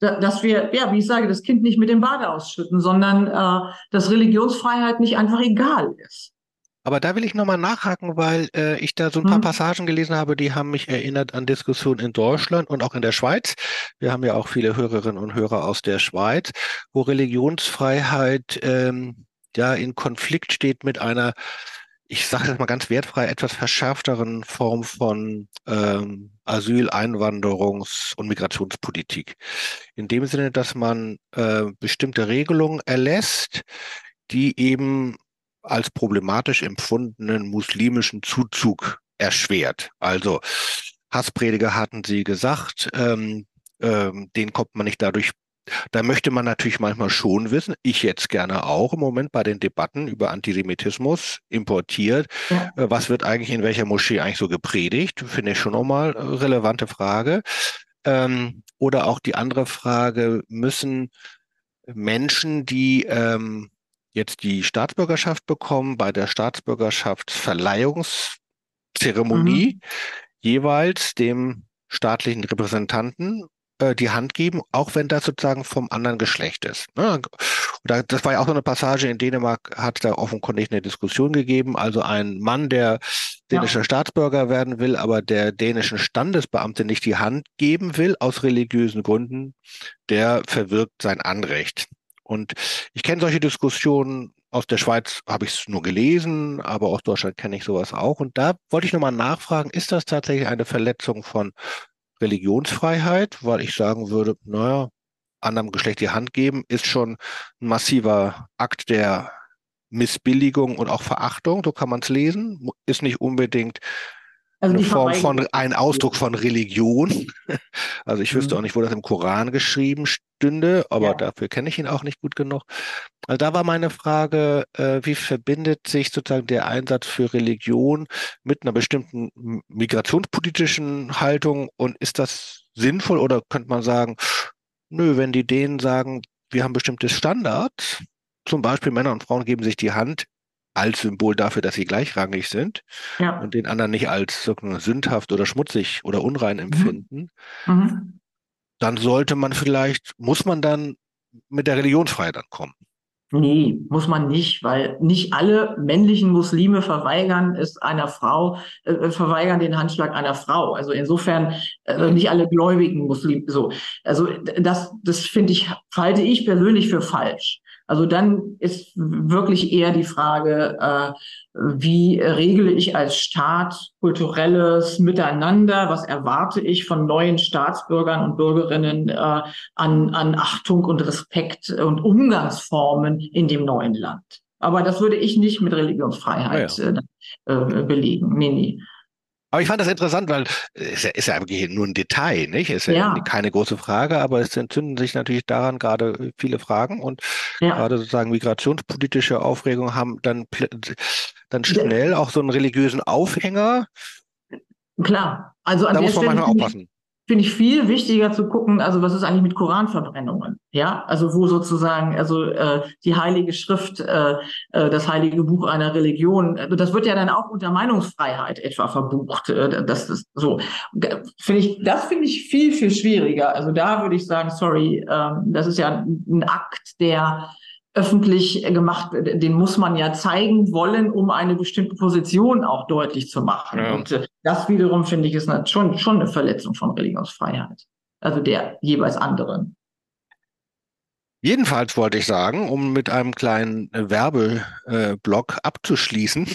dass wir, ja, wie ich sage, das Kind nicht mit dem Bade ausschütten, sondern äh, dass Religionsfreiheit nicht einfach egal ist. Aber da will ich nochmal nachhaken, weil äh, ich da so ein paar mhm. Passagen gelesen habe, die haben mich erinnert an Diskussionen in Deutschland und auch in der Schweiz. Wir haben ja auch viele Hörerinnen und Hörer aus der Schweiz, wo Religionsfreiheit ähm, ja in Konflikt steht mit einer, ich sage das mal ganz wertfrei, etwas verschärfteren Form von ähm, Asyl-, Einwanderungs- und Migrationspolitik. In dem Sinne, dass man äh, bestimmte Regelungen erlässt, die eben als problematisch empfundenen muslimischen Zuzug erschwert. Also Hassprediger hatten sie gesagt, ähm, ähm, den kommt man nicht dadurch. Da möchte man natürlich manchmal schon wissen, ich jetzt gerne auch im Moment bei den Debatten über Antisemitismus importiert, ja. äh, was wird eigentlich in welcher Moschee eigentlich so gepredigt, finde ich schon nochmal äh, relevante Frage. Ähm, oder auch die andere Frage, müssen Menschen, die ähm, jetzt die Staatsbürgerschaft bekommen, bei der Staatsbürgerschaftsverleihungszeremonie mhm. jeweils dem staatlichen Repräsentanten äh, die Hand geben, auch wenn das sozusagen vom anderen Geschlecht ist. Ne? das war ja auch so eine Passage in Dänemark, hat da offenkundig eine Diskussion gegeben. Also ein Mann, der dänischer ja. Staatsbürger werden will, aber der dänischen Standesbeamte nicht die Hand geben will, aus religiösen Gründen, der verwirkt sein Anrecht. Und ich kenne solche Diskussionen aus der Schweiz, habe ich es nur gelesen, aber aus Deutschland kenne ich sowas auch. Und da wollte ich nochmal nachfragen, ist das tatsächlich eine Verletzung von Religionsfreiheit? Weil ich sagen würde, naja, anderem Geschlecht die Hand geben, ist schon ein massiver Akt der Missbilligung und auch Verachtung, so kann man es lesen. Ist nicht unbedingt also eine Form von, ein Ausdruck von Religion. Also ich wüsste mhm. auch nicht, wo das im Koran geschrieben stünde, aber ja. dafür kenne ich ihn auch nicht gut genug. Also da war meine Frage, äh, wie verbindet sich sozusagen der Einsatz für Religion mit einer bestimmten migrationspolitischen Haltung und ist das sinnvoll oder könnte man sagen, nö, wenn die denen sagen, wir haben bestimmte Standards, zum Beispiel Männer und Frauen geben sich die Hand, als Symbol dafür, dass sie gleichrangig sind ja. und den anderen nicht als sündhaft oder schmutzig oder unrein mhm. empfinden, mhm. Dann sollte man vielleicht, muss man dann mit der Religionsfreiheit ankommen. Nee, muss man nicht, weil nicht alle männlichen Muslime verweigern es einer Frau, äh, verweigern den Handschlag einer Frau. Also insofern äh, nicht alle gläubigen Muslime so. Also das, das finde ich, halte ich persönlich für falsch. Also dann ist wirklich eher die Frage, äh, wie regle ich als Staat kulturelles Miteinander? Was erwarte ich von neuen Staatsbürgern und Bürgerinnen äh, an, an Achtung und Respekt und Umgangsformen in dem neuen Land? Aber das würde ich nicht mit Religionsfreiheit ja, ja. Äh, belegen. Nee, nee. Aber ich fand das interessant, weil es ist ja wirklich nur ein Detail, nicht? Es ist ja, ja, keine große Frage, aber es entzünden sich natürlich daran gerade viele Fragen und ja. gerade sozusagen migrationspolitische Aufregung haben dann, dann schnell auch so einen religiösen Aufhänger. Klar, also an da der muss man Stelle manchmal aufpassen finde ich viel wichtiger zu gucken, also was ist eigentlich mit Koranverbrennungen? Ja, also wo sozusagen, also äh, die heilige Schrift, äh, äh, das heilige Buch einer Religion, äh, das wird ja dann auch unter Meinungsfreiheit etwa verbucht. Äh, das ist so. Finde ich, das finde ich viel, viel schwieriger. Also da würde ich sagen, sorry, äh, das ist ja ein Akt, der öffentlich gemacht, den muss man ja zeigen wollen, um eine bestimmte Position auch deutlich zu machen. Ja. Und äh, das wiederum finde ich ist schon, schon eine Verletzung von Religionsfreiheit. Also der jeweils anderen. Jedenfalls wollte ich sagen, um mit einem kleinen Werbeblock abzuschließen,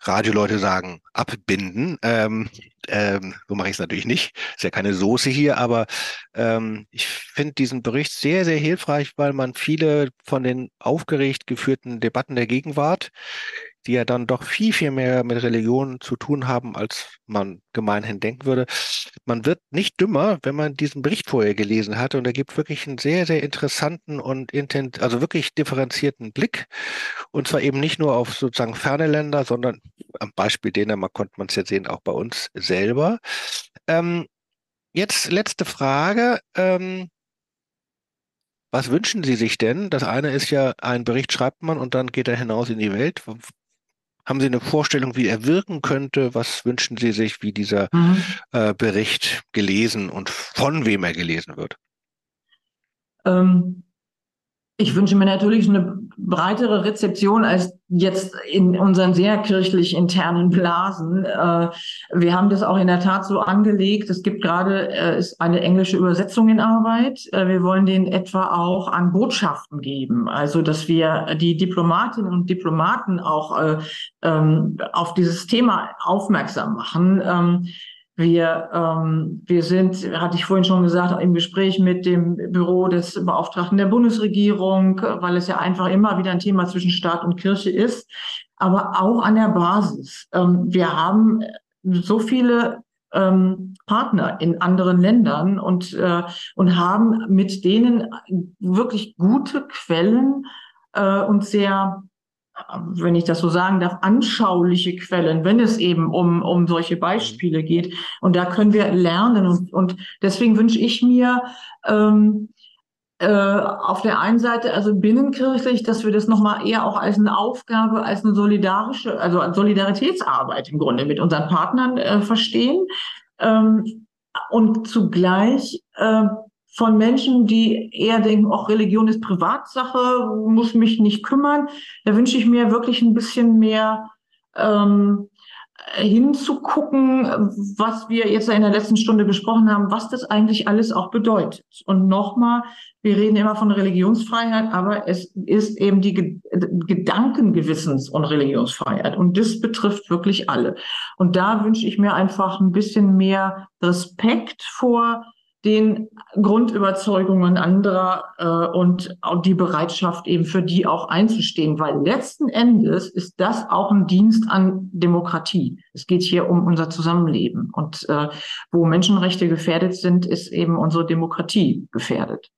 Radioleute sagen abbinden. Ähm, ähm, so mache ich es natürlich nicht. Ist ja keine Soße hier, aber ähm, ich finde diesen Bericht sehr, sehr hilfreich, weil man viele von den aufgeregt geführten Debatten der Gegenwart die ja dann doch viel, viel mehr mit Religion zu tun haben, als man gemeinhin denken würde. Man wird nicht dümmer, wenn man diesen Bericht vorher gelesen hat und er gibt wirklich einen sehr, sehr interessanten und intent, also wirklich differenzierten Blick. Und zwar eben nicht nur auf sozusagen ferne Länder, sondern am Beispiel Dänemark konnte man es jetzt sehen, auch bei uns selber. Ähm, jetzt letzte Frage. Ähm, was wünschen Sie sich denn? Das eine ist ja, ein Bericht schreibt man und dann geht er hinaus in die Welt. Haben Sie eine Vorstellung, wie er wirken könnte? Was wünschen Sie sich, wie dieser mhm. äh, Bericht gelesen und von wem er gelesen wird? Ähm, ich wünsche mir natürlich eine breitere Rezeption als jetzt in unseren sehr kirchlich internen Blasen. Äh, wir haben das auch in der Tat so angelegt. Es gibt gerade äh, ist eine englische Übersetzung in Arbeit. Äh, wir wollen den etwa auch an Botschaften geben, also dass wir die Diplomatinnen und Diplomaten auch ähm, auf dieses Thema aufmerksam machen. Wir, ähm, wir sind, hatte ich vorhin schon gesagt, im Gespräch mit dem Büro des Beauftragten der Bundesregierung, weil es ja einfach immer wieder ein Thema zwischen Staat und Kirche ist, aber auch an der Basis. Ähm, wir haben so viele ähm, Partner in anderen Ländern und, äh, und haben mit denen wirklich gute Quellen äh, und sehr wenn ich das so sagen darf, anschauliche Quellen, wenn es eben um, um solche Beispiele geht. Und da können wir lernen. Und, und deswegen wünsche ich mir ähm, äh, auf der einen Seite, also binnenkirchlich, dass wir das nochmal eher auch als eine Aufgabe, als eine solidarische, also als Solidaritätsarbeit im Grunde mit unseren Partnern äh, verstehen. Ähm, und zugleich äh, von Menschen, die eher denken, auch Religion ist Privatsache, muss mich nicht kümmern. Da wünsche ich mir wirklich ein bisschen mehr ähm, hinzugucken, was wir jetzt in der letzten Stunde besprochen haben, was das eigentlich alles auch bedeutet. Und nochmal, wir reden immer von Religionsfreiheit, aber es ist eben die Gedankengewissens- und Religionsfreiheit. Und das betrifft wirklich alle. Und da wünsche ich mir einfach ein bisschen mehr Respekt vor den Grundüberzeugungen anderer äh, und auch die Bereitschaft eben für die auch einzustehen, weil letzten Endes ist das auch ein Dienst an Demokratie. Es geht hier um unser Zusammenleben und äh, wo Menschenrechte gefährdet sind, ist eben unsere Demokratie gefährdet.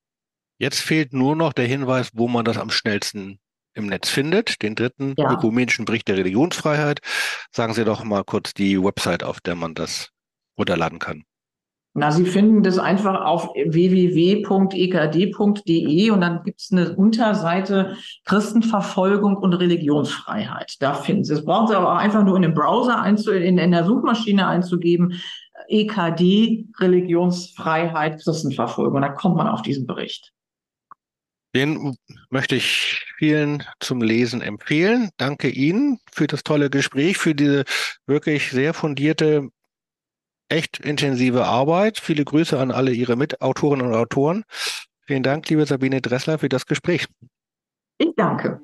Jetzt fehlt nur noch der Hinweis, wo man das am schnellsten im Netz findet, den dritten ja. ökumenischen Bericht der Religionsfreiheit. Sagen Sie doch mal kurz die Website, auf der man das runterladen kann. Na, Sie finden das einfach auf www.ekd.de und dann gibt es eine Unterseite Christenverfolgung und Religionsfreiheit. Da finden Sie es. Brauchen Sie aber auch einfach nur in den Browser einzu in, in der Suchmaschine einzugeben. EKD, Religionsfreiheit, Christenverfolgung. Und da kommt man auf diesen Bericht. Den möchte ich vielen zum Lesen empfehlen. Danke Ihnen für das tolle Gespräch, für diese wirklich sehr fundierte, echt intensive Arbeit. Viele Grüße an alle Ihre Mitautorinnen und Autoren. Vielen Dank, liebe Sabine Dressler, für das Gespräch. Ich danke.